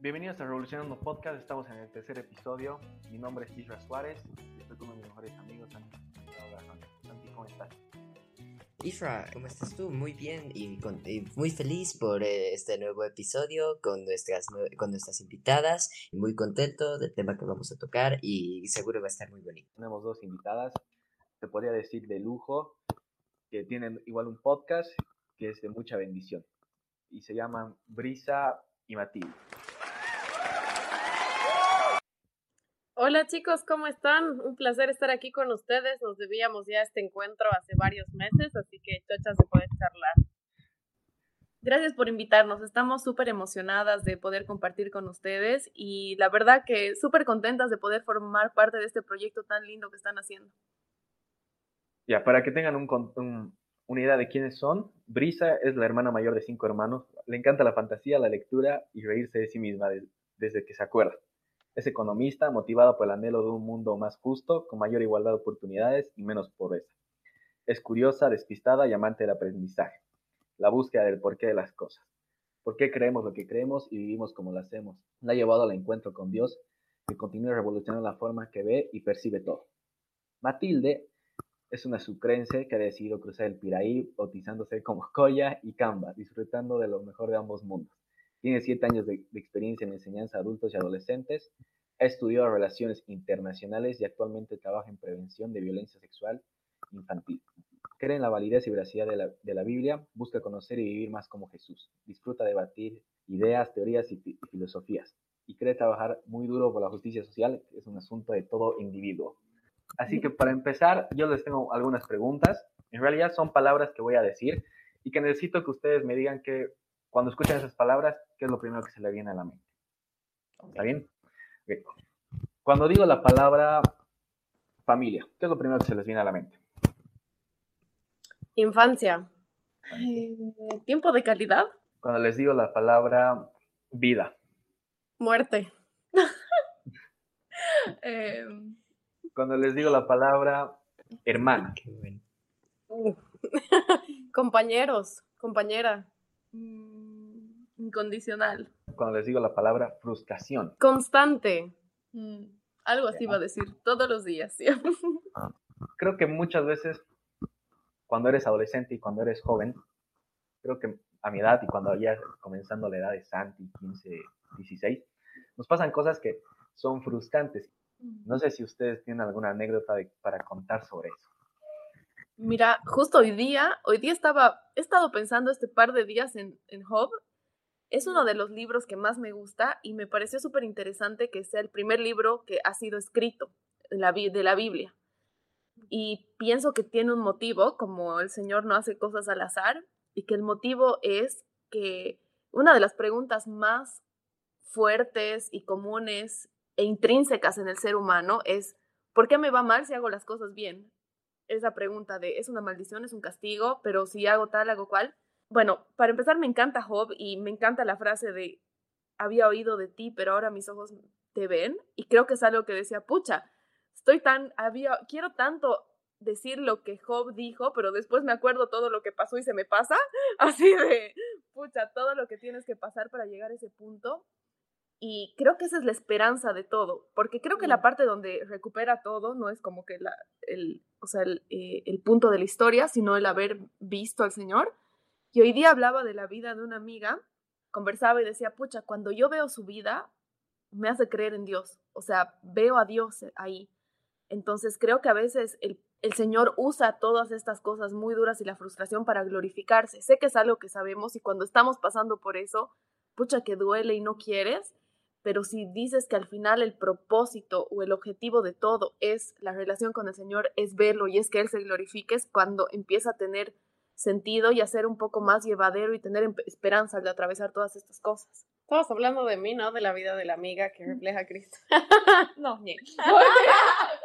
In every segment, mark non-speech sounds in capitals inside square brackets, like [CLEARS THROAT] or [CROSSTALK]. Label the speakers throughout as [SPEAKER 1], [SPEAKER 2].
[SPEAKER 1] Bienvenidos a Revolucionando Podcast, estamos en el tercer episodio. Mi nombre es Isra Suárez y estoy con uno de mis mejores amigos, Santi. Santi, ¿cómo estás?
[SPEAKER 2] Isra, ¿cómo estás tú? Muy bien y, con- y muy feliz por eh, este nuevo episodio con nuestras, nue- con nuestras invitadas. y Muy contento del tema que vamos a tocar y seguro va a estar muy bonito.
[SPEAKER 1] Tenemos dos invitadas, te podría decir de lujo, que tienen igual un podcast que es de mucha bendición y se llaman Brisa y Matilde.
[SPEAKER 3] Hola chicos, ¿cómo están? Un placer estar aquí con ustedes. Nos debíamos ya este encuentro hace varios meses, así que chochas de poder charlar. Gracias por invitarnos. Estamos súper emocionadas de poder compartir con ustedes y la verdad que súper contentas de poder formar parte de este proyecto tan lindo que están haciendo.
[SPEAKER 1] Ya, para que tengan un un- una idea de quiénes son, Brisa es la hermana mayor de cinco hermanos. Le encanta la fantasía, la lectura y reírse de sí misma de- desde que se acuerda. Es economista, motivada por el anhelo de un mundo más justo, con mayor igualdad de oportunidades y menos pobreza. Es curiosa, despistada y amante del aprendizaje. La búsqueda del porqué de las cosas. ¿Por qué creemos lo que creemos y vivimos como lo hacemos? La ha llevado al encuentro con Dios, que continúa revolucionando la forma que ve y percibe todo. Matilde es una sucrense que ha decidido cruzar el Piraí, bautizándose como [LAUGHS] Koya y Kamba, disfrutando de lo mejor de ambos mundos. Tiene siete años de, experiencia en enseñanza a adultos y adolescentes, ha estudiado relaciones internacionales y actualmente trabaja en prevención de violencia sexual infantil. Cree en la validez y veracidad de la, Biblia, busca conocer y vivir más como Jesús, disfruta de debatir ideas, teorías y, y filosofías, y cree trabajar muy duro por la justicia social, que es un asunto de todo individuo. Así que para empezar, yo les tengo algunas preguntas. En realidad son palabras que voy a decir y que necesito que ustedes me digan que cuando escuchan esas palabras, ¿qué es lo primero que se le viene a la mente? ¿Está bien? Cuando digo la palabra familia, ¿qué es lo primero que se les viene a la mente?
[SPEAKER 3] Infancia. Eh, Tiempo de calidad.
[SPEAKER 1] Cuando les digo la palabra vida,
[SPEAKER 3] Muerte. [LAUGHS] Eh,
[SPEAKER 1] cuando les digo la palabra hermana,
[SPEAKER 2] Qué bueno. [LAUGHS]
[SPEAKER 3] compañeros, compañera. Mm, Incondicional.
[SPEAKER 1] cuando les digo la palabra frustración,
[SPEAKER 3] Constante. Mm, algo así iba a decir, todos los días. ¿sí? [LAUGHS]
[SPEAKER 1] creo que muchas veces cuando eres adolescente y cuando eres joven, creo que a mi edad y cuando ya comenzando la edad de Santi, 15, 16, nos pasan cosas que son frustrantes. No sé si ustedes tienen alguna anécdota de- para contar sobre eso.
[SPEAKER 3] Mira, justo hoy día, hoy día estaba, he estado pensando este par de días en, en Job. Es uno de los libros que más me gusta y me pareció súper interesante que sea el primer libro que ha sido escrito de la, Biblia. Y pienso que tiene un motivo, como el Señor no hace cosas al azar, y que el motivo es que una de las preguntas más fuertes y comunes e intrínsecas en el ser humano es, ¿por qué me va mal si hago las cosas bien? Esa pregunta de, ¿es una maldición, es un castigo? Pero si hago tal, hago cual. Bueno, para empezar me encanta Job y me encanta la frase de, había oído de ti, pero ahora mis ojos te ven. Y creo que es algo que decía, pucha, estoy tan, había, quiero tanto decir lo que Job dijo, pero después me acuerdo todo lo que pasó y se me pasa. [LAUGHS] Así de, pucha, todo lo que tienes que pasar para llegar a ese punto. Y creo que esa es la esperanza de todo, porque creo que la parte donde recupera todo no es como que la, el, o sea, el, eh, el punto de la historia, sino el haber visto al Señor. Y hoy día hablaba de la vida de una amiga, conversaba y decía, pucha, cuando yo veo su vida, me hace creer en Dios, o sea, veo a Dios ahí. Entonces creo que a veces el, el Señor usa todas estas cosas muy duras y la frustración para glorificarse. Sé que es algo que sabemos y cuando estamos pasando por eso, pucha que duele y no quieres, pero si dices que al final el propósito o el objetivo de todo es la relación con el Señor, es verlo y es que Él se glorifique, es cuando empieza a tener sentido y a ser un poco más llevadero y tener esperanza al atravesar todas estas cosas. Estabas hablando de mí, ¿no? De la vida de la amiga que refleja a Cristo. [LAUGHS] no, ñe.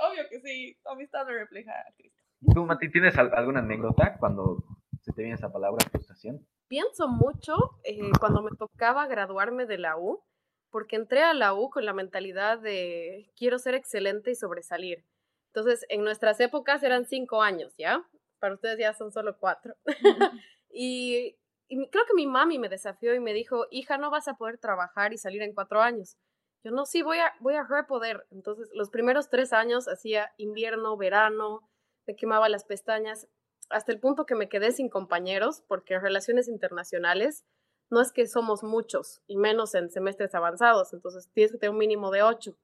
[SPEAKER 3] Obvio que sí, tu amistad refleja a Cristo.
[SPEAKER 1] ¿Tú, Mati, tienes al- alguna anécdota cuando se te viene esa palabra frustración?
[SPEAKER 3] pienso mucho eh, cuando me tocaba graduarme de la U, porque entré a la U con la mentalidad de quiero ser excelente y sobresalir. Entonces, en nuestras épocas eran cinco años, ¿ya? Para ustedes ya son solo cuatro. [LAUGHS] y
[SPEAKER 4] y creo que mi mami me desafió y me dijo, hija, no vas a poder trabajar y salir en cuatro años. Yo no, sí, voy a, voy a poder. Entonces, los primeros tres años hacía invierno, verano, me quemaba las pestañas, hasta el punto que me quedé sin compañeros, porque en relaciones internacionales no es que somos muchos, y menos en semestres avanzados, entonces tienes que tener un mínimo de ocho.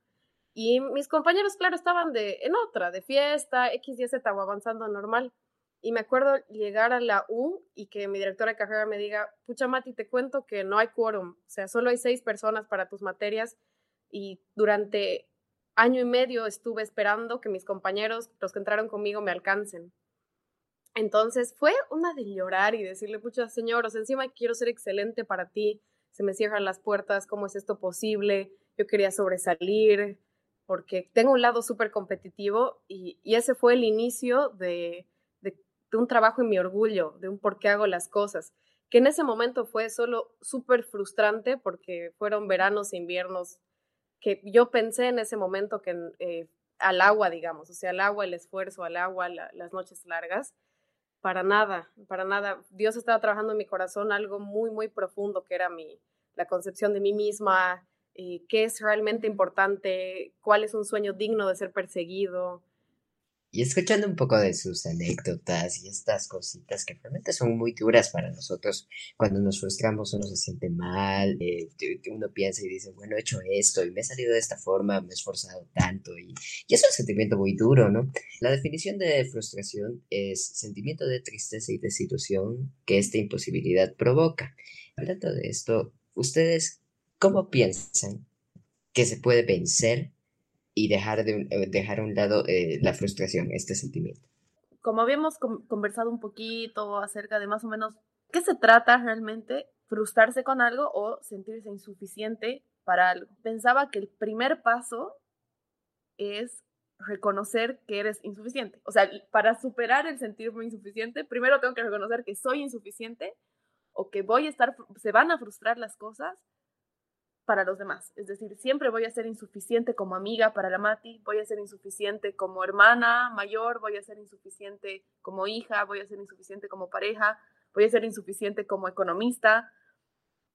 [SPEAKER 4] Y mis compañeros, claro, estaban de, en otra, de fiesta, X, Y, Z o avanzando normal. Y me acuerdo llegar a la U y que mi directora de carrera me diga, pucha Mati, te cuento que no hay quórum, o sea, solo hay seis personas para tus materias y durante año y medio estuve esperando que mis compañeros, los que entraron conmigo, me alcancen. Entonces fue una de llorar y decirle, pucha, señor, encima quiero ser excelente para ti, se me cierran las puertas, ¿cómo es esto posible? Yo quería sobresalir, porque tengo un lado súper competitivo y, ese fue el inicio de, de, un trabajo en mi orgullo, de un por qué hago las cosas, que en ese momento fue solo súper frustrante porque fueron veranos e inviernos que yo pensé en ese momento que eh, al agua, digamos, o sea, al agua, el esfuerzo, al agua, las noches largas, para nada, para nada. Dios estaba trabajando en mi corazón algo muy, muy profundo, que era mi, la concepción de mí misma, eh, qué es realmente importante, cuál es un sueño digno de ser perseguido,
[SPEAKER 2] y escuchando un poco de sus anécdotas y estas cositas que realmente son muy duras para nosotros, cuando nos frustramos uno se siente mal, eh, uno piensa y dice, bueno, he hecho esto y me he salido de esta forma, me he esforzado tanto y, y es un sentimiento muy duro, ¿no? La definición de frustración es sentimiento de tristeza y desilusión que esta imposibilidad provoca. Hablando de esto, ¿ustedes cómo piensan que se puede vencer y dejar, de, eh, dejar a un lado eh, la frustración, este sentimiento.
[SPEAKER 3] Como habíamos conversado un poquito acerca de más o menos qué se trata realmente, frustrarse con algo o sentirse insuficiente para algo. Pensaba que el primer paso es reconocer que eres insuficiente. O sea, para superar el sentirme insuficiente, primero tengo que reconocer que soy insuficiente o que voy a estar, se van a frustrar las cosas para los demás. Es decir, siempre voy a ser insuficiente como amiga para la Mati, voy a ser insuficiente como hermana mayor, voy a ser insuficiente como hija, voy a ser insuficiente como pareja, voy a ser insuficiente como economista.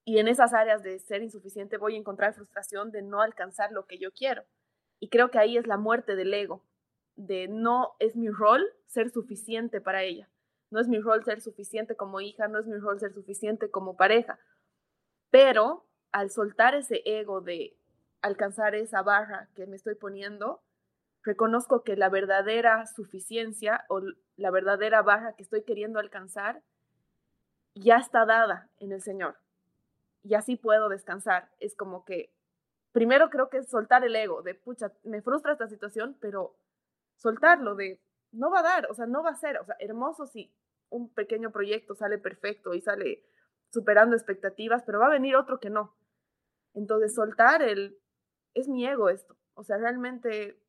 [SPEAKER 3] Y en esas áreas de ser insuficiente voy a encontrar frustración de no alcanzar lo que yo quiero. Y creo que ahí es la muerte del ego, de no es mi rol ser suficiente para ella. No es mi rol ser suficiente como hija, no es mi rol ser suficiente como pareja. Pero al soltar ese ego de alcanzar esa barra que me estoy poniendo, reconozco que la verdadera suficiencia o la verdadera barra que estoy queriendo alcanzar ya está dada en el Señor. Y así puedo descansar. Es como que, primero creo que es soltar el ego, de, pucha, me frustra esta situación, pero soltarlo, de, no va a dar, o sea, no va a ser, hermoso si un pequeño proyecto sale perfecto y sale superando expectativas, pero va a venir otro que no. Entonces, soltar el, es mi ego esto. O sea, realmente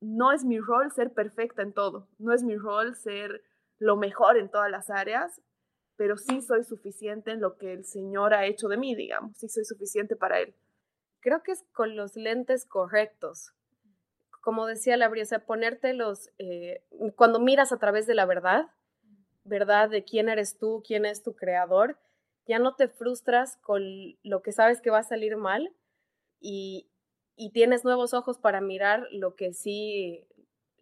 [SPEAKER 3] no es mi rol ser perfecta en todo, no es mi rol ser lo mejor en todas las áreas, pero sí soy suficiente en lo que el Señor ha hecho de mí, digamos, sí soy suficiente para Él.
[SPEAKER 4] Creo que es con los lentes correctos. Como decía la o ponerte los, eh, cuando miras a través de la verdad, verdad de quién eres tú, quién es tu creador, ya no te frustras con lo que sabes que va a salir mal y, tienes nuevos ojos para mirar lo que sí,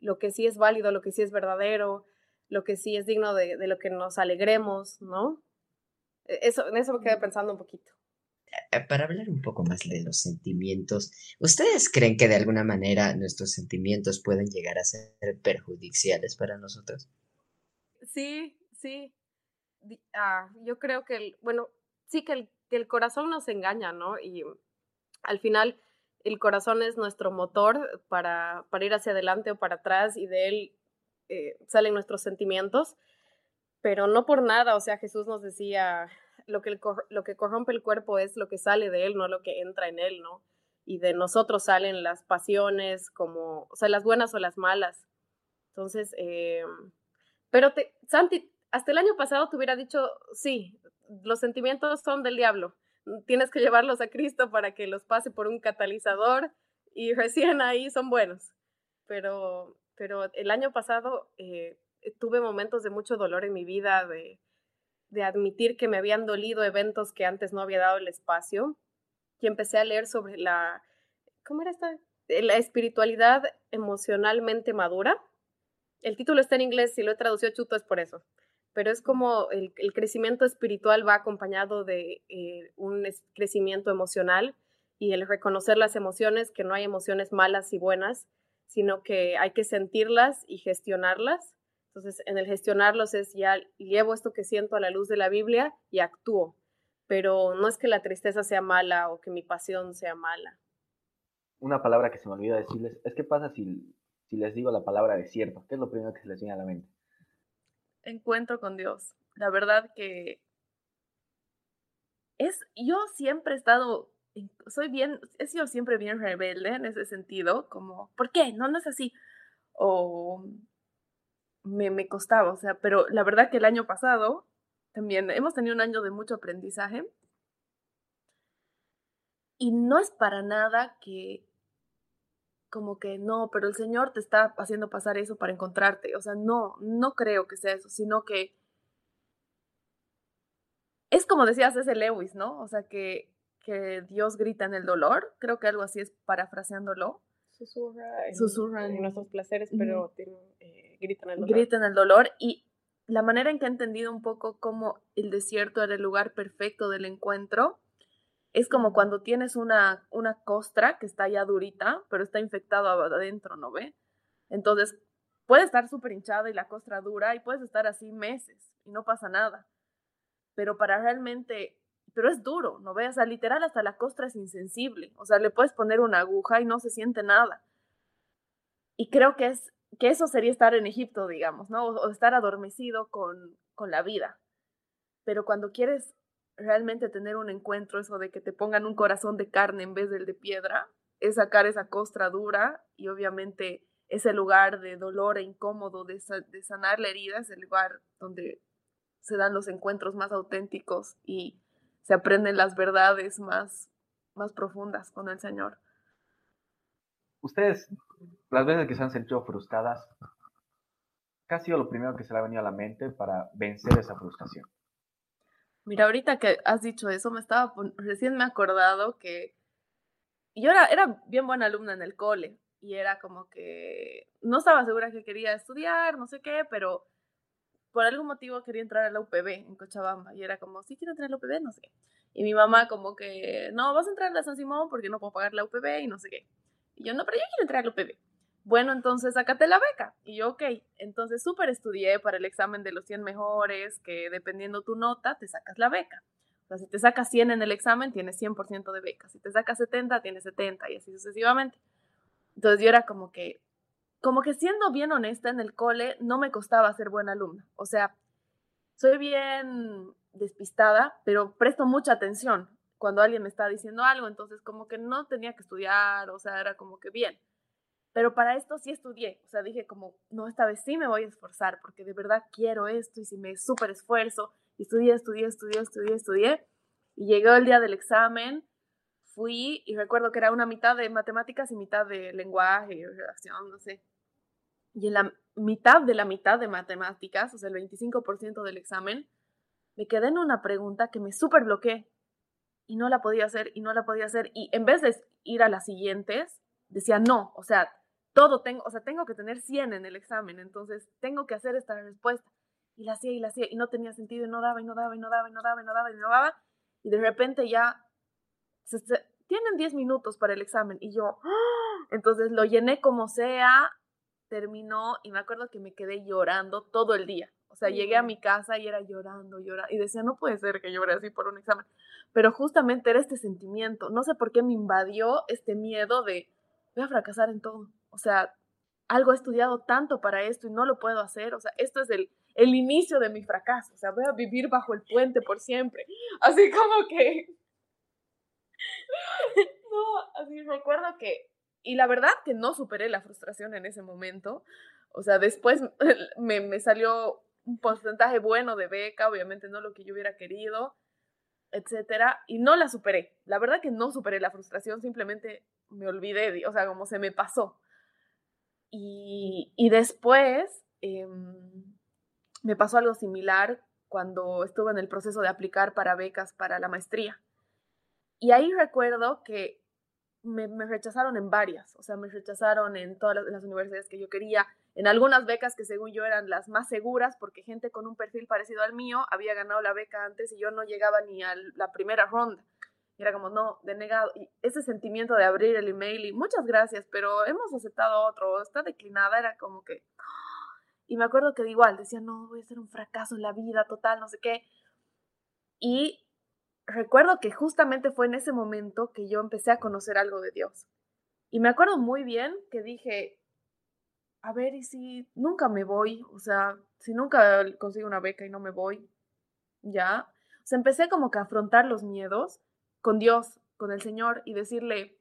[SPEAKER 4] lo que sí es válido, lo que sí es verdadero, lo que sí es digno de, lo que nos alegremos, ¿no? E, eso, en eso me quedé pensando un poquito.
[SPEAKER 2] Eh, para hablar un poco más de los sentimientos, ¿ustedes creen que de alguna manera nuestros sentimientos pueden llegar a ser perjudiciales para nosotros?
[SPEAKER 4] Sí, sí. Ah, yo creo que, el, bueno, sí que el, que el corazón nos engaña, ¿no? Y al final el corazón es nuestro motor para, para ir hacia adelante o para atrás y de él eh, salen nuestros sentimientos, pero no por nada, o sea, Jesús nos decía, lo que, lo que corrompe el cuerpo es lo que sale de él, no lo que entra en él, ¿no? Y de nosotros salen las pasiones, como, o sea, las buenas o las malas. Entonces, eh, pero te, Santi, hasta el año pasado te hubiera dicho, sí, los sentimientos son del diablo, tienes que llevarlos a Cristo para que los pase por un catalizador y recién ahí son buenos. Pero, pero el año pasado eh, tuve momentos de mucho dolor en mi vida, de, de admitir que me habían dolido eventos que antes no había dado el espacio y empecé a leer sobre la, ¿cómo era esta? Eh, la espiritualidad emocionalmente madura. El título está en inglés, si lo he traducido chuto es por eso, pero es como el, crecimiento espiritual va acompañado de eh, un crecimiento emocional y el reconocer las emociones, que no hay emociones malas y buenas, sino que hay que sentirlas y gestionarlas. Entonces, en el gestionarlos es ya llevo esto que siento a la luz de la Biblia y actúo, pero no es que la tristeza sea mala o que mi pasión sea mala.
[SPEAKER 1] Una palabra que se me olvidó decirles es qué pasa si, si les digo la palabra desierto, ¿qué es lo primero que se les viene a la mente?
[SPEAKER 3] Encuentro con Dios. La verdad que es, yo siempre he estado soy bien, he sido siempre bien rebelde en ese sentido, como, ¿por qué? No, no es así. O me, me costaba, o sea, pero la verdad que el año pasado también hemos tenido un año de mucho aprendizaje y no es para nada que como que no, pero el Señor te está haciendo pasar eso para encontrarte. O sea, no, no creo que sea eso, sino que es como decías ese Lewis, ¿no? O sea, que que Dios grita en el dolor, creo que algo así es parafraseándolo.
[SPEAKER 4] Susurra en, Susurra en nuestros placeres, pero eh, grita en el dolor.
[SPEAKER 3] Grita en el dolor y la manera en que he entendido un poco cómo el desierto era el lugar perfecto del encuentro es como cuando tienes una, una costra que está ya durita, pero está infectado adentro, ¿no ve? Entonces, puede estar súper hinchada y la costra dura y puedes estar así meses y no pasa nada. Pero para realmente pero es duro, ¿no ves? O sea, literal hasta la costra es insensible, o sea, le puedes poner una aguja y no se siente nada. Y creo que, es, que eso sería estar en Egipto, digamos, ¿no? O, estar adormecido con, con la vida. Pero cuando quieres realmente tener un encuentro, eso de que te pongan un corazón de carne en vez del de piedra, es sacar esa costra dura y obviamente ese lugar de dolor e incómodo, de, sanar la herida, es el lugar donde se dan los encuentros más auténticos y se aprenden las verdades más, más profundas con el Señor.
[SPEAKER 1] Ustedes, las veces que se han sentido frustradas, ¿qué ha sido lo primero que se le ha venido a la mente para vencer esa frustración?
[SPEAKER 3] Mira, ahorita que has dicho eso, me estaba recién me he acordado que yo era, era bien buena alumna en el cole y era como que no estaba segura que quería estudiar, no sé qué, pero por algún motivo quería entrar a la UPB en Cochabamba y era como, sí quiero entrar a la UPB, no sé. Y mi mamá como que, no, vas a entrar a la San Simón porque no puedo pagar la UPB y no sé qué. Y yo, no, pero yo quiero entrar a la UPB. Bueno, entonces sácate la beca. Y yo, ok. Entonces súper estudié para el examen de los 100 mejores, que dependiendo tu nota, te sacas la beca. O sea, si te sacas 100 en el examen, tienes 100% de beca. Si te sacas 70, tienes 70 y así sucesivamente. Entonces yo era como que, como que siendo bien honesta en el cole, no me costaba ser buena alumna. O sea, soy bien despistada, pero presto mucha atención cuando alguien me está diciendo algo, entonces como que no tenía que estudiar, o sea, era como que bien. Pero para esto sí estudié, o sea, dije como, no, esta vez sí me voy a esforzar porque de verdad quiero esto y si me súper esfuerzo, estudié, estudié, estudié, estudié, estudié, y llegó el día del examen, fui y recuerdo que era una mitad de matemáticas y mitad de lenguaje y redacción, no sé, y en la mitad de la mitad de matemáticas, o sea, el 25% del examen, me quedé en una pregunta que me súper bloqueé y no la podía hacer y no la podía hacer. Y en vez de ir a las siguientes, decía no, o sea, todo tengo, o sea, tengo que tener 100 en el examen, entonces tengo que hacer esta respuesta. Y la hacía y la hacía y no tenía sentido y no daba y no daba y no daba y no daba y no daba y no daba. Y de repente ya tienen 10 minutos para el examen y yo, ¡ah! [GASPS] entonces lo llené como sea, terminó y me acuerdo que me quedé llorando todo el día. O sea, llegué a mi casa y era llorando, llorando. Y decía, no puede ser que llore así por un examen. Pero justamente era este sentimiento. No sé por qué me invadió este miedo de, voy a fracasar en todo. O sea, algo he estudiado tanto para esto y no lo puedo hacer. O sea, esto es el, el inicio de mi fracaso. O sea, voy a vivir bajo el puente por siempre. [LAUGHS] Así como que... [LAUGHS] no, así recuerdo que y la verdad que no superé la frustración en ese momento. O sea, después [LAUGHS] me, me salió un porcentaje bueno de beca, obviamente no lo que yo hubiera querido, etcétera, y no la superé. La verdad que no superé la frustración, simplemente me olvidé, o sea, como se me pasó. Y, después em, me pasó algo similar cuando estuve en el proceso de aplicar para becas para la maestría. Y ahí recuerdo que me, rechazaron en varias, o sea, me rechazaron en todas las, universidades que yo quería, en algunas becas que según yo eran las más seguras, porque gente con un perfil parecido al mío había ganado la beca antes y yo no llegaba ni a la primera ronda. Y era como, no, denegado. Y ese sentimiento de abrir el email y muchas gracias, pero hemos aceptado otro, está declinada, era como que... [GASPS] Y me acuerdo que igual decía, no, voy a ser un fracaso en la vida total, no sé qué. Y recuerdo que justamente fue en ese momento que yo empecé a conocer algo de Dios. Y me acuerdo muy bien que dije, a ver, ¿y si nunca me voy? O sea, si nunca consigo una beca y no me voy, ya. O sea, empecé como que a afrontar los miedos con Dios, con el Señor y decirle,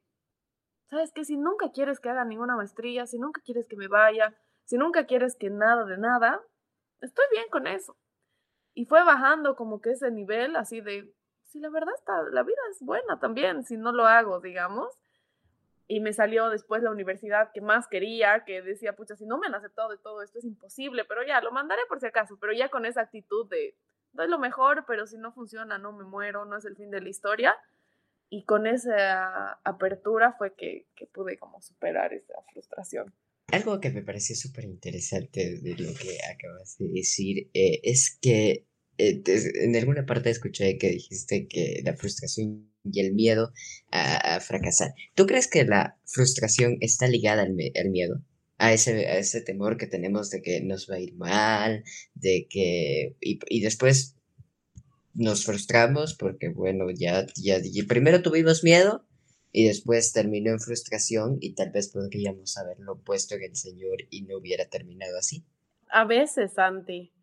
[SPEAKER 3] ¿sabes qué? Si nunca quieres que haga ninguna maestría, si nunca quieres que me vaya, si nunca quieres que nada de nada, estoy bien con eso. Y fue bajando como que ese nivel así de, si la verdad está, la vida es buena también, si no lo hago, digamos. Y me salió después la universidad que más quería, que decía, pucha, si no me han aceptado de todo esto es imposible, pero ya, lo mandaré por si acaso, pero ya con esa actitud de, doy lo mejor, pero si no funciona, no me muero, no es el fin de la historia. Y con esa apertura fue que, que pude como superar esa frustración.
[SPEAKER 2] Algo que me pareció súper interesante de lo que acabas de decir eh, es que eh, en alguna parte escuché que dijiste que la frustración y el miedo a, fracasar. ¿Tú crees que la frustración está ligada al, miedo? A ese, a ese temor que tenemos de que nos va a ir mal, de que... Y, después nos frustramos porque, bueno, ya, ya, primero tuvimos miedo y después terminó en frustración y tal vez podríamos haberlo puesto en el Señor y no hubiera terminado así.
[SPEAKER 4] A veces, Santi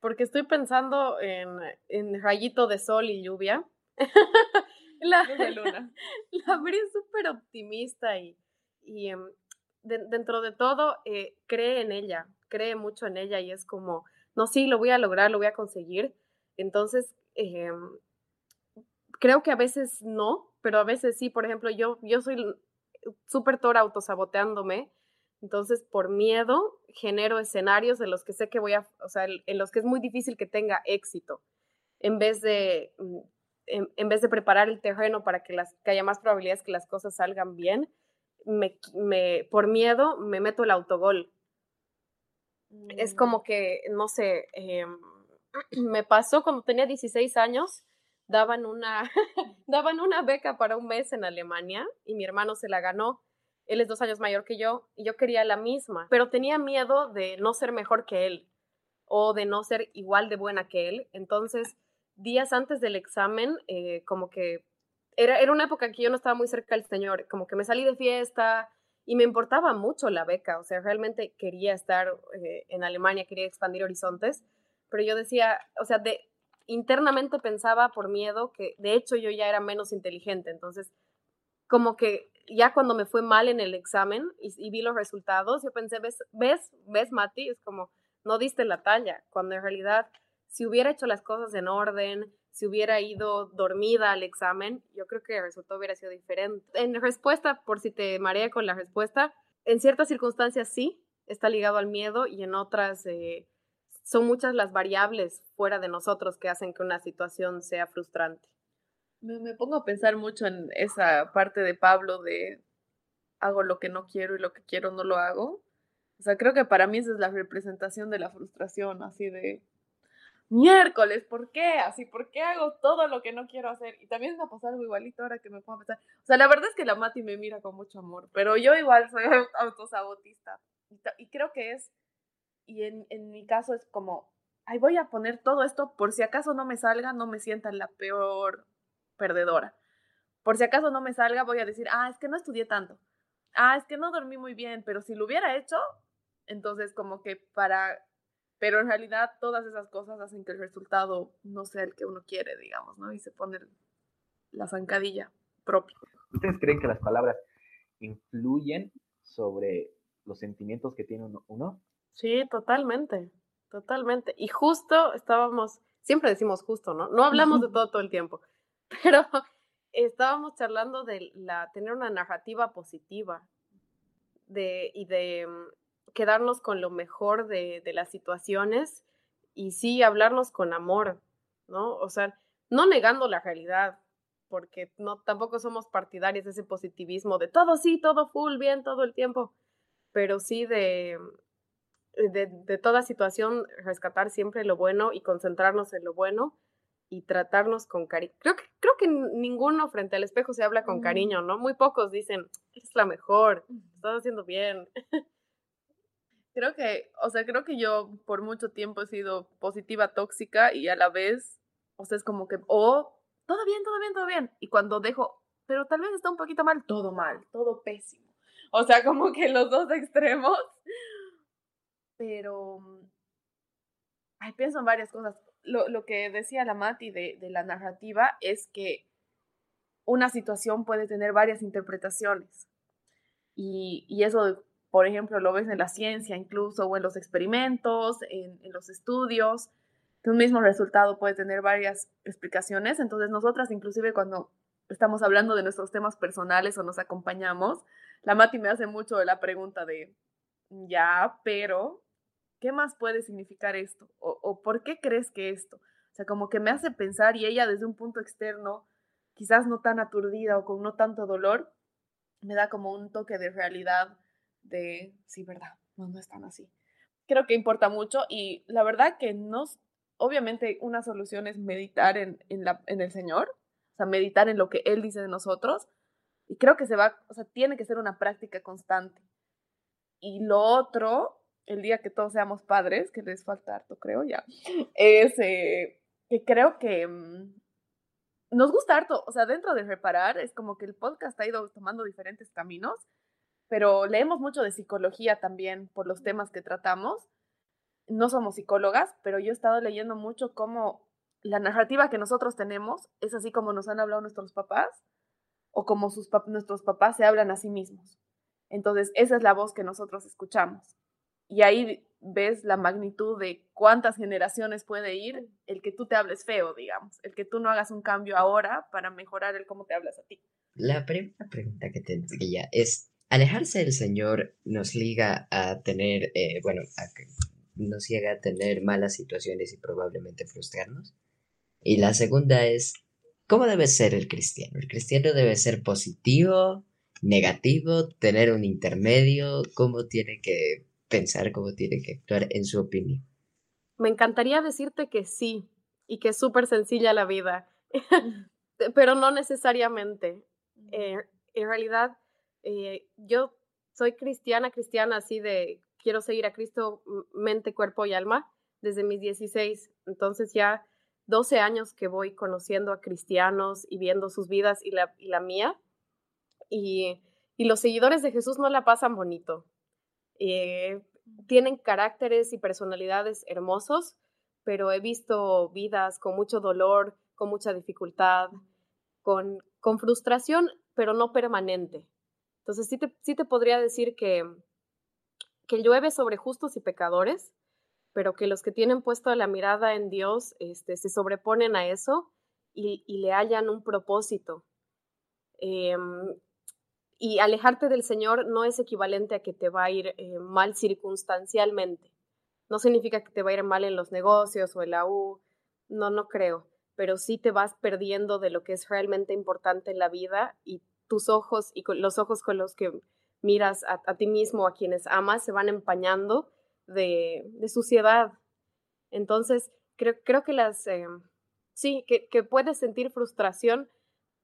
[SPEAKER 4] porque estoy pensando en, en rayito de sol y lluvia. [LAUGHS] la, de luna. [LAUGHS] la Bri es súper optimista y, y em, dentro de todo eh, cree en ella, cree mucho en ella y es como, no, sí, lo voy a lograr, lo voy a conseguir. Entonces, em, creo que a veces no, pero a veces sí. Por ejemplo, yo, yo soy súper tora autosaboteándome entonces, por miedo, genero escenarios en los que sé que voy a, o sea, en los que es muy difícil que tenga éxito, en vez de, mm, en, vez de preparar el terreno para que, las, haya más probabilidades que las cosas salgan bien, me, me, por miedo me meto el autogol. Es mm. como que, no sé, em, [CLEARS THROAT] me pasó cuando tenía 16 años, daban una, [LAUGHS] daban una beca para un mes en Alemania y mi hermano se la ganó él es dos años mayor que yo y yo quería la misma, pero tenía miedo de no ser mejor que él o de no ser igual de buena que él. Entonces, días antes del examen, eh, como que era, era una época que yo no estaba muy cerca del Señor, como que me salí de fiesta y me importaba mucho la beca, o sea, realmente quería estar eh, en Alemania, quería expandir horizontes, pero yo decía, o sea, internamente pensaba por miedo que de hecho yo ya era menos inteligente, entonces como que ya cuando me fue mal en el examen y, vi los resultados, yo pensé, ves, ves, ves, Mati, es como, no diste la talla, cuando en realidad, si hubiera hecho las cosas en orden, si hubiera ido dormida al examen, yo creo que el resultado hubiera sido diferente. En respuesta, por si te marea con la respuesta, en ciertas circunstancias sí, está ligado al miedo y en otras eh, son muchas las variables fuera de nosotros que hacen que una situación sea frustrante.
[SPEAKER 3] Me, pongo a pensar mucho en esa parte de Pablo de hago lo que no quiero y lo que quiero no lo hago. O sea, creo que para mí esa es la representación de la frustración, así de miércoles, ¿por qué? Así, ¿por qué hago todo lo que no quiero hacer? Y también me ha pasado algo igualito ahora que me pongo a pensar. O sea, la verdad es que la Mati me mira con mucho amor, pero yo igual soy [LAUGHS] autosabotista. Y, y creo que es, y en, en mi caso es como, ay, voy a poner todo esto por si acaso no me salga, no me sienta en la peor perdedora. Por si acaso no me salga, voy a decir, ah, es que no estudié tanto. Ah, es que no dormí muy bien, pero si lo hubiera hecho, entonces como que para... Pero en realidad todas esas cosas hacen que el resultado no sea el que uno quiere, digamos, ¿no? Y se pone la zancadilla propia.
[SPEAKER 1] ¿Ustedes creen que las palabras influyen sobre los sentimientos que tiene uno?
[SPEAKER 4] Sí, totalmente, totalmente. Y justo estábamos, siempre decimos justo, ¿no? No hablamos de todo todo el tiempo, [LAUGHS] pero estábamos charlando de la, tener una narrativa positiva de, y de mm, quedarnos con lo mejor de, de las situaciones y sí hablarnos con amor, ¿no? O sea, no negando la realidad, porque no tampoco somos partidarios de ese positivismo de todo sí, todo full, bien, todo el tiempo, pero sí de, de, de toda situación rescatar siempre lo bueno y concentrarnos en lo bueno y tratarnos con cariño. Creo que, creo que ninguno frente al espejo se habla con cariño, ¿no? Muy pocos dicen, es la mejor, estás haciendo bien. [LAUGHS]
[SPEAKER 3] Creo que, o sea, creo que yo por mucho tiempo he sido positiva tóxica y a la vez, o sea, es como que, oh, todo bien, todo bien, todo bien. Y cuando dejo, pero tal vez está un poquito mal, todo mal, todo pésimo. O sea, como que los dos extremos. Pero, ay, pienso en varias cosas. Lo, lo que decía la Mati de, de la narrativa es que una situación puede tener varias interpretaciones. Y, y, eso por ejemplo, lo ves en la ciencia incluso o en los experimentos, en, los estudios, un mismo resultado puede tener varias explicaciones. Entonces, nosotras inclusive cuando estamos hablando de nuestros temas personales o nos acompañamos, la Mati me hace mucho la pregunta de, ya, pero, ¿qué más puede significar esto? O, por qué crees que esto? O sea, como que me hace pensar y ella desde un punto externo, quizás no tan aturdida o con no tanto dolor, me da como un toque de realidad de, sí, verdad, no, no están así. Creo que importa mucho y la verdad que nos, obviamente una solución es meditar en, en, la, en el Señor, o sea, meditar en lo que Él dice de nosotros. Y creo que se va, o sea, tiene que ser una práctica constante. Y lo otro, el día que todos seamos padres, que les falta harto, creo ya, es eh, que creo que mm, nos gusta harto, o sea, dentro de reparar, es como que el podcast ha ido tomando diferentes caminos pero leemos mucho de psicología también por los temas que tratamos. No somos psicólogas, pero yo he estado leyendo mucho cómo la narrativa que nosotros tenemos es así como nos han hablado nuestros papás o como nuestros papás se hablan a sí mismos. Entonces, esa es la voz que nosotros escuchamos. Y ahí ves la magnitud de cuántas generaciones puede ir el que tú te hables feo, digamos, el que tú no hagas un cambio ahora para mejorar el cómo te hablas a ti.
[SPEAKER 2] La primera pregunta que te ya es, alejarse del Señor nos liga a tener, eh, bueno, nos llega a tener malas situaciones y probablemente frustrarnos. Y la segunda es, ¿cómo debe ser el cristiano? El cristiano debe ser positivo, negativo, tener un intermedio, ¿cómo tiene que pensar, cómo tiene que actuar en su opinión?
[SPEAKER 4] Me encantaría decirte que sí y que es súper sencilla la vida, [LAUGHS] pero no necesariamente. Eh, en realidad, eh, yo soy cristiana, cristiana así de quiero seguir a Cristo mente, cuerpo y alma desde mis 16. Entonces ya 12 años que voy conociendo a cristianos y viendo sus vidas y la, y la mía. Y, y, los seguidores de Jesús no la pasan bonito. Eh, tienen caracteres y personalidades hermosos, pero he visto vidas con mucho dolor, con mucha dificultad, con, con frustración, pero no permanente. Entonces sí te, sí te podría decir que, que llueve sobre justos y pecadores, pero que los que tienen puesto la mirada en Dios este, se sobreponen a eso y, le hallan un propósito. Em, y alejarte del Señor no es equivalente a que te va a ir eh, mal circunstancialmente. No significa que te va a ir mal en los negocios o en la U, no, no creo, pero sí te vas perdiendo de lo que es realmente importante en la vida y tus ojos y los ojos con los que miras a, ti mismo, a quienes amas, se van empañando de, suciedad. Entonces, creo, creo que las, eh, sí, que, que, puedes sentir frustración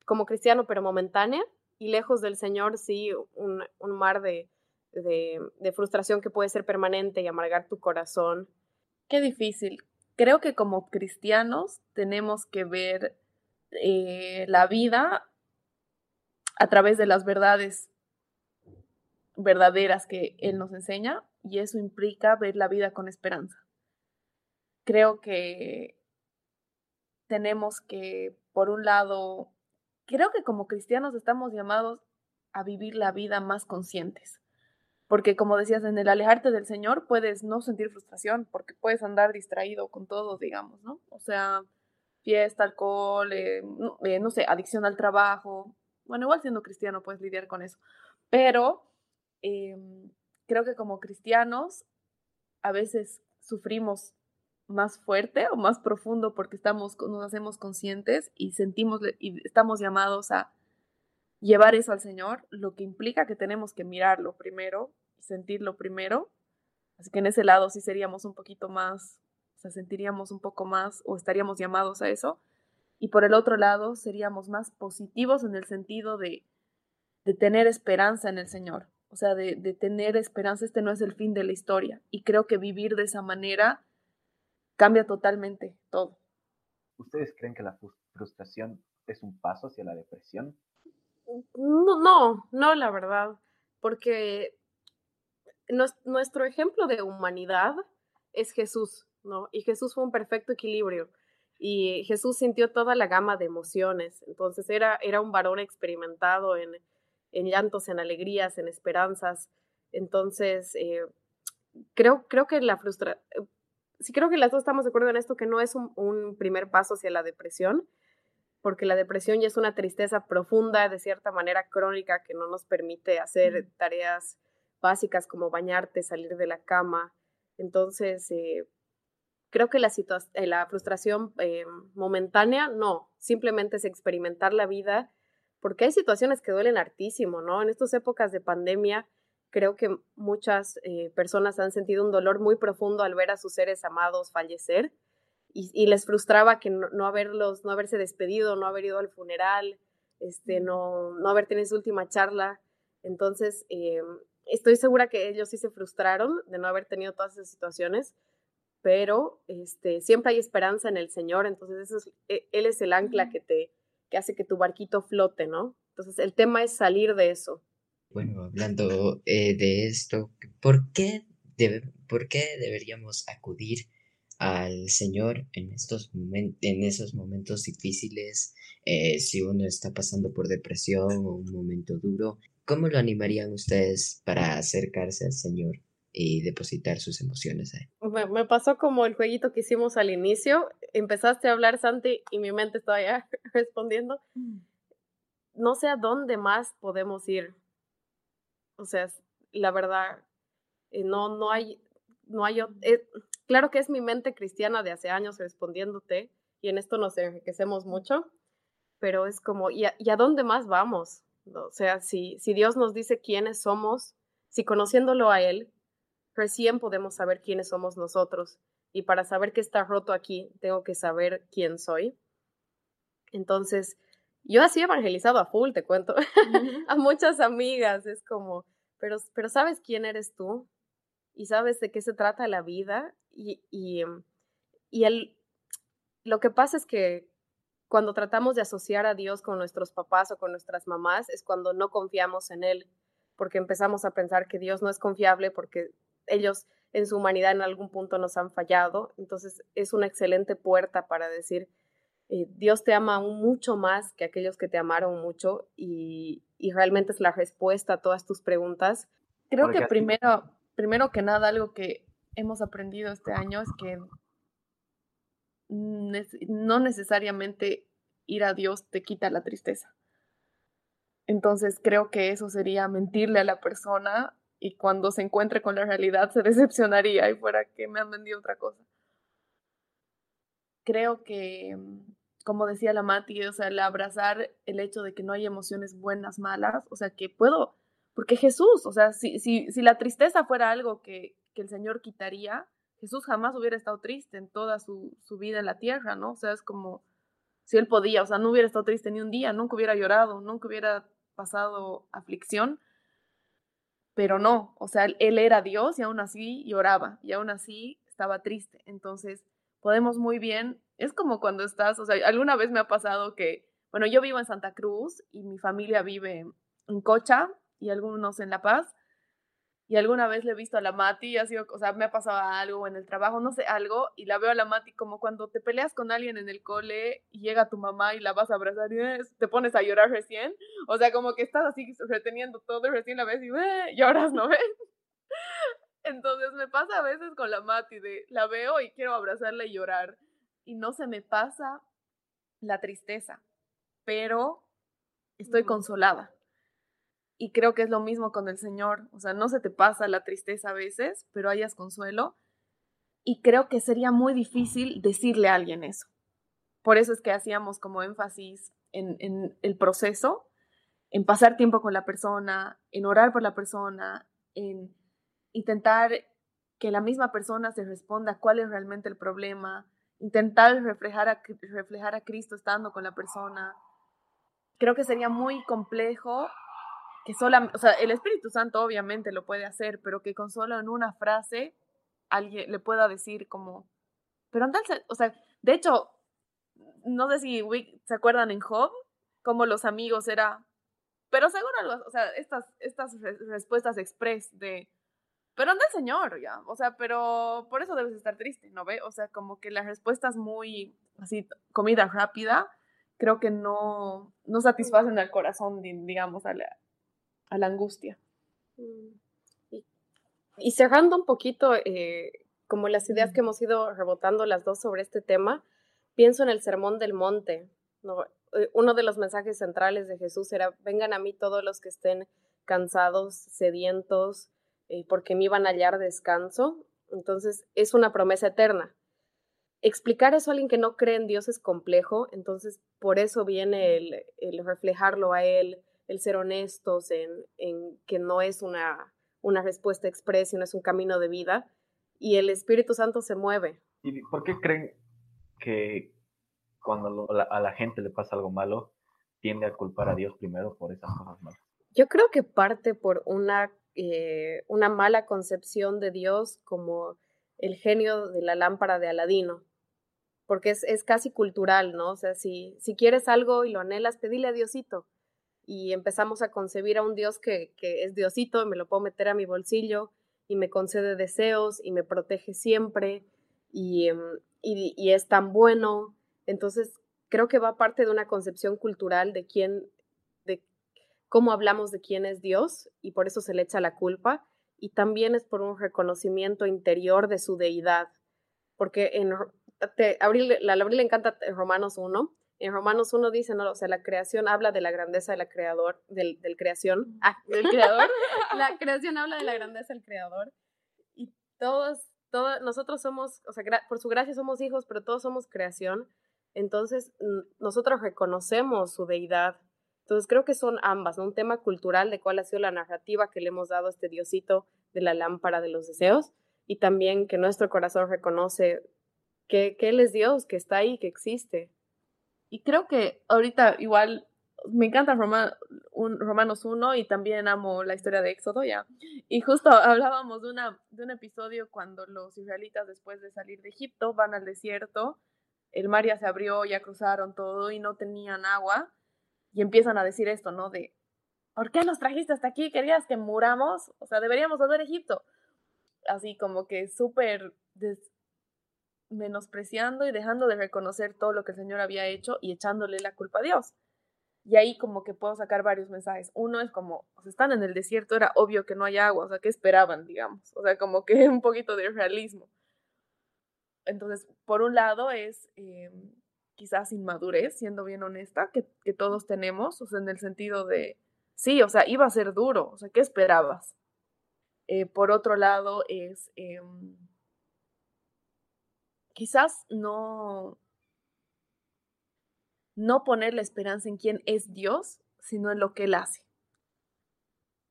[SPEAKER 4] como cristiano, pero momentánea, y lejos del Señor, sí, un, un mar de, de, frustración que puede ser permanente y amargar tu corazón.
[SPEAKER 3] Qué difícil. Creo que como cristianos tenemos que ver eh, la vida a través de las verdades verdaderas que Él nos enseña y eso implica ver la vida con esperanza. Creo que tenemos que, por un lado, creo que como cristianos estamos llamados a vivir la vida más conscientes. Porque como decías, en el alejarte del Señor puedes no sentir frustración, porque puedes andar distraído con todo, digamos, ¿no? O sea, fiesta, alcohol, eh, no, eh, no, sé, adicción al trabajo, bueno, igual siendo cristiano puedes lidiar con eso, pero em, creo que como cristianos a veces sufrimos más fuerte o más profundo porque estamos, nos hacemos conscientes y sentimos y estamos llamados a llevar eso al Señor, lo que implica que tenemos que mirarlo primero, sentirlo primero. Así que en ese lado sí seríamos un poquito más, o sea, sentiríamos un poco más o estaríamos llamados a eso. Y por el otro lado seríamos más positivos en el sentido de, de tener esperanza en el Señor. O sea, de, de tener esperanza, este no es el fin de la historia. Y creo que vivir de esa manera cambia totalmente todo.
[SPEAKER 1] ¿Ustedes creen que la frustración es un paso hacia la depresión?
[SPEAKER 4] No, no, no, la verdad, porque nuestro ejemplo de humanidad es Jesús, ¿no? Y Jesús fue un perfecto equilibrio y Jesús sintió toda la gama de emociones, entonces era, era un varón experimentado en, en llantos, en alegrías, en esperanzas, entonces eh, creo, creo que la frustración, sí creo que las dos estamos de acuerdo en esto, que no es un, un primer paso hacia la depresión, porque la depresión ya es una tristeza profunda, de cierta manera crónica, que no nos permite hacer tareas básicas como bañarte, salir de la cama. Entonces, eh, creo que la, eh, la frustración eh, momentánea, no, simplemente es experimentar la vida, porque hay situaciones que duelen hartísimo, ¿no? En estas épocas de pandemia, creo que muchas personas han sentido un dolor muy profundo al ver a sus seres amados fallecer y, les frustraba que no, haberlos, no haberse despedido, no haber ido al funeral, este, no, no haber tenido su última charla. Entonces, eh, estoy segura que ellos sí se frustraron de no haber tenido todas esas situaciones, pero este, siempre hay esperanza en el Señor, entonces eso e, Él es el ancla que te que hace que tu barquito flote, ¿no? Entonces el tema es salir de eso.
[SPEAKER 2] Bueno, hablando eh, de esto, ¿por qué, debe, ¿por qué deberíamos acudir al Señor en, estos en esos momentos difíciles, eh, si uno está pasando por depresión o un momento duro, ¿cómo lo animarían ustedes para acercarse al Señor y depositar sus emociones a Él?
[SPEAKER 4] Me, me pasó como el jueguito que hicimos al inicio, empezaste a hablar Santi y mi mente estaba ya [LAUGHS] respondiendo. Mm. No sé a dónde más podemos ir. O sea, la verdad, eh, no, no hay, no hay, eh, Claro que es mi mente cristiana de hace años respondiéndote y en esto nos enriquecemos mucho, pero es como, ¿y a, dónde más vamos? O sea, si, si Dios nos dice quiénes somos, si conociéndolo a Él, recién podemos saber quiénes somos nosotros. Y para saber qué está roto aquí, tengo que saber quién soy. Entonces, yo así he evangelizado a full, te cuento, [LAUGHS] a muchas amigas, es como, pero, pero ¿sabes quién eres tú? y sabes de qué se trata la vida y, y, em, y el, lo que pasa es que cuando tratamos de asociar a Dios con nuestros papás o con nuestras mamás es cuando no confiamos en Él, porque empezamos a pensar que Dios no es confiable porque ellos en su humanidad en algún punto nos han fallado. Entonces es una excelente puerta para decir, eh, Dios te ama aún mucho más que aquellos que te amaron mucho y, y realmente es la respuesta a todas tus preguntas.
[SPEAKER 3] Creo que primero primero que nada, algo que hemos aprendido este año es que no necesariamente ir a Dios te quita la tristeza. Entonces creo que eso sería mentirle a la persona y cuando se encuentre con la realidad se decepcionaría y fuera que me han vendido otra cosa. Creo que, como decía la Mati, o sea, el abrazar el hecho de que no hay emociones buenas, malas, o sea, que puedo porque Jesús, o sea, si, si, si la tristeza fuera algo que, que, el Señor quitaría, Jesús jamás hubiera estado triste en toda su, su, vida en la tierra, ¿no? O sea, es como si él podía, o sea, no hubiera estado triste ni un día, nunca hubiera llorado, nunca hubiera pasado aflicción, pero no, o sea, él era Dios y aún así lloraba y aún así estaba triste. Entonces, podemos muy bien, es como cuando estás, o sea, alguna vez me ha pasado que, bueno, yo vivo en Santa Cruz y mi familia vive en Cocha, y algunos en La Paz. Y alguna vez le he visto a la Mati ha sido, o sea, me ha pasado algo en el trabajo, no sé, algo, y la veo a la Mati como cuando te peleas con alguien en el cole y llega tu mamá y la vas a abrazar y te pones a llorar recién. O sea, como que estás así reteniendo todo y recién la ves y ¡eh! lloras, ¿no ves? [LAUGHS] Entonces me pasa a veces con la Mati de la veo y quiero abrazarla y llorar y no se me pasa la tristeza, pero estoy consolada. Y creo que es lo mismo con el Señor. O sea, no se te pasa la tristeza a veces, pero hayas consuelo. y creo que sería muy difícil decirle a alguien eso. Por eso es que hacíamos como énfasis en, en el proceso, en pasar tiempo con la persona, en orar por la persona, en intentar que la misma persona se responda cuál es realmente el problema, intentar reflejar a, reflejar a Cristo estando con la persona. Creo que sería muy complejo que sola, o sea, el Espíritu Santo obviamente lo puede hacer, pero que con solo en una frase alguien le pueda decir como, pero anda, o sea, de hecho, no sé si se acuerdan en Job, como los amigos era, pero seguro, o sea, estas, estas respuestas express de, pero anda el Señor, ya, o sea, pero por eso debes estar triste, ¿no ve? O sea, como que las respuestas muy, así, comida rápida, creo que no, no satisfacen al corazón, digamos, a la, a la angustia.
[SPEAKER 4] Mm. Y, cerrando un poquito, eh, como las ideas que hemos ido rebotando las dos sobre este tema, pienso en el Sermón del Monte. Eh, uno de los mensajes centrales de Jesús era, vengan a mí todos los que estén cansados, sedientos, eh, porque me iban a hallar descanso. Entonces, es una promesa eterna. Explicar eso a alguien que no cree en Dios es complejo, entonces por eso viene el, el reflejarlo a Él, el ser honestos en, en que no es una, una respuesta expresa, sino es un camino de vida, y el Espíritu Santo se mueve.
[SPEAKER 1] ¿Y por qué creen que cuando a la gente le pasa algo malo, tiende a culpar a Dios primero por esas cosas malas?
[SPEAKER 4] Yo creo que parte por una, eh, una mala concepción de Dios como el genio de la lámpara de Aladino, porque es, es casi cultural, ¿no? O sea, si, si quieres algo y lo anhelas, pedile a Diosito y empezamos a concebir a un Dios que, es Diosito, y me lo puedo meter a mi bolsillo y me concede deseos y me protege siempre y, em, y, es tan bueno. Entonces, creo que va parte de una concepción cultural de quién, cómo hablamos de quién es Dios y por eso se le echa la culpa y también es por un reconocimiento interior de su deidad. Porque en, Abril, la Abril le encanta Romanos 1 en Romanos 1 dice, no, o sea, la creación habla de la grandeza del creador, del, del creación, ah, del creador, [LAUGHS] la creación habla de la grandeza del creador, y todos, todos, nosotros somos, o sea, por su gracia somos hijos, pero todos somos creación, entonces nosotros reconocemos su deidad, entonces creo que son ambas, un tema cultural de cuál ha sido la narrativa que le hemos dado a este diosito de la lámpara de los deseos, y también que nuestro corazón reconoce que, Él es Dios, que está ahí, que existe.
[SPEAKER 3] Y creo que ahorita igual me encanta un, Romanos 1 y también amo la historia de Éxodo, ya. Y justo hablábamos de un episodio cuando los israelitas después de salir de Egipto van al desierto, el mar ya se abrió, ya cruzaron todo y no tenían agua y empiezan a decir esto, ¿no? De, ¿por qué nos trajiste hasta aquí? ¿Querías que muramos? O sea, deberíamos volver a Egipto. Así como que súper menospreciando y dejando de reconocer todo lo que el Señor había hecho y echándole la culpa a Dios. Y ahí como que puedo sacar varios mensajes. Uno es como, o sea, están en el desierto, era obvio que no hay agua, o sea, ¿qué esperaban, digamos? O sea, como que [LAUGHS] un poquito de realismo. Entonces, por un lado es eh, quizás inmadurez, siendo bien honesta, que, todos tenemos, o sea, en el sentido de, sí, o sea, iba a ser duro, o sea, ¿qué esperabas? Eh, por otro lado es... Em, quizás no, no poner la esperanza en quién es Dios, sino en lo que Él hace.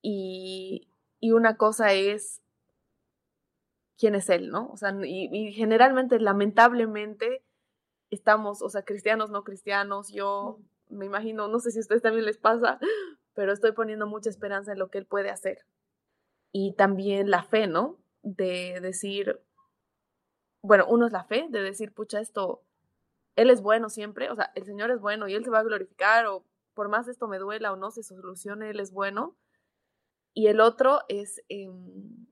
[SPEAKER 3] Y, una cosa es quién es Él, ¿no? O sea, y, generalmente, lamentablemente, estamos, o sea, cristianos, no cristianos, yo me imagino, no sé si a ustedes también les pasa, [LAUGHS] pero estoy poniendo mucha esperanza en lo que Él puede hacer. Y también la fe, ¿no? De decir, bueno, uno es la fe de decir, pucha, esto, Él es bueno siempre, o sea, el Señor es bueno y Él se va a glorificar, o por más esto me duela o no se solucione, Él es bueno. Y el otro es, em,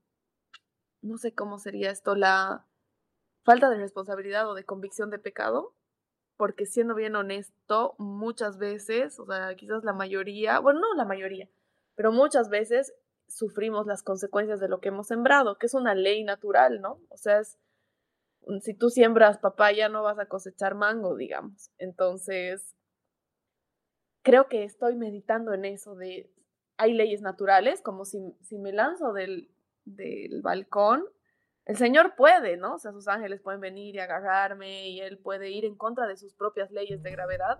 [SPEAKER 3] no sé cómo sería esto, la falta de responsabilidad o de convicción de pecado, porque siendo bien honesto, muchas veces, o sea, quizás la mayoría, bueno, no la mayoría, pero muchas veces sufrimos las consecuencias de lo que hemos sembrado, que es una ley natural, ¿no? O sea, es si tú siembras papaya no vas a cosechar mango, digamos. Entonces, creo que estoy meditando en eso de, hay leyes naturales, como si, si me lanzo del, del balcón, el Señor puede, ¿no? O sea, sus ángeles pueden venir y agarrarme y Él puede ir en contra de sus propias leyes de gravedad,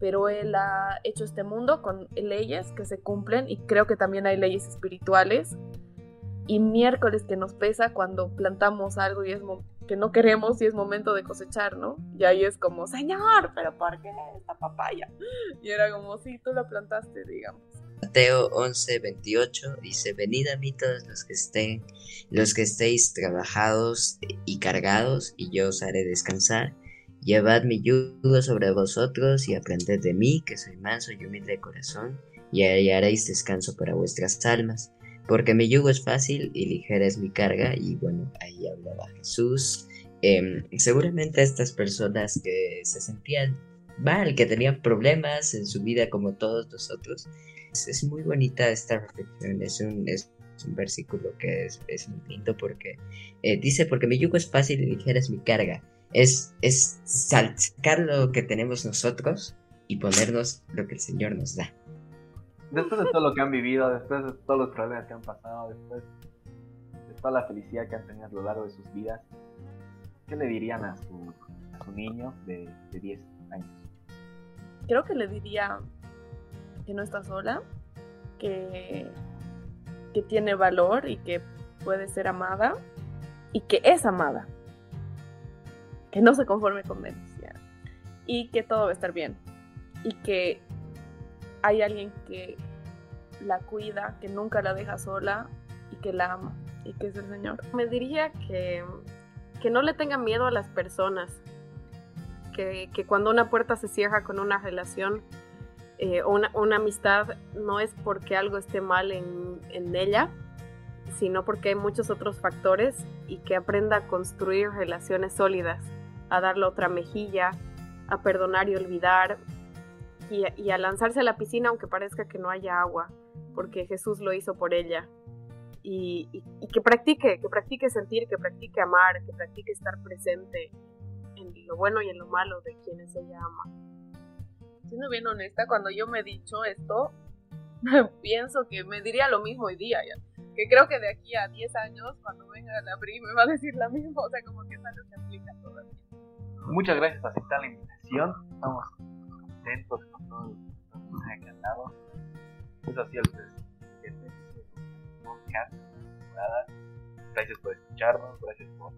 [SPEAKER 3] pero Él ha hecho este mundo con leyes que se cumplen y creo que también hay leyes espirituales. Y miércoles que nos pesa cuando plantamos algo y es que no queremos y es momento de cosechar, ¿no? Y ahí es como, Señor, pero ¿por qué esta papaya? Y era como, sí, tú la plantaste, digamos.
[SPEAKER 2] Mateo 11, 28 dice, venid a mí todos los que estén, los que estéis trabajados y cargados, y yo os haré descansar. Llevad mi yugo sobre vosotros y aprended de mí, que soy manso y humilde de corazón, y haréis descanso para vuestras almas, porque mi yugo es fácil y ligera es mi carga, y bueno, ahí hablaba Jesús. Em, seguramente estas personas que se sentían mal, que tenían problemas en su vida como todos nosotros, es, muy bonita esta reflexión, es un, es un versículo que es, es muy lindo porque eh, dice, porque mi yugo es fácil y ligera es mi carga. Es, es sacar lo que tenemos nosotros y ponernos lo que el Señor nos da.
[SPEAKER 1] Después de todo lo que han vivido, después de todos los problemas que han pasado, después de toda la felicidad que han tenido a lo largo de sus vidas, ¿qué le dirían a su, a su niño de, de 10 años?
[SPEAKER 3] Creo que le diría que no está sola, que, que tiene valor y que puede ser amada y que es amada. Que no se conforme con menos y que todo va a estar bien y que hay alguien que la cuida, que nunca la deja sola y que la ama y que es el Señor.
[SPEAKER 4] Me diría que, que no le tenga miedo a las personas, que, que cuando una puerta se cierra con una relación, eh, una, una, amistad no es porque algo esté mal en, en, ella, sino porque hay muchos otros factores y que aprenda a construir relaciones sólidas, a darle otra mejilla, a perdonar y olvidar y, a lanzarse a la piscina aunque parezca que no haya agua, porque Jesús lo hizo por ella. Y, y, y, que practique, que practique sentir, que practique amar, que practique estar presente en lo bueno y en lo malo de quienes ella ama
[SPEAKER 3] siendo bien honesta, cuando yo me he dicho esto, [LAUGHS] pienso que me diría lo mismo hoy día ya. Que creo que de aquí a 10 años, cuando venga a abrir, me va a decir lo mismo. O sea, como que es algo que aplica todavía.
[SPEAKER 1] Muchas gracias por aceptar la invitación. Estamos contentos con todo lo que nos ha encantado. Eso ha sido el podcast. Gracias por escucharnos, gracias por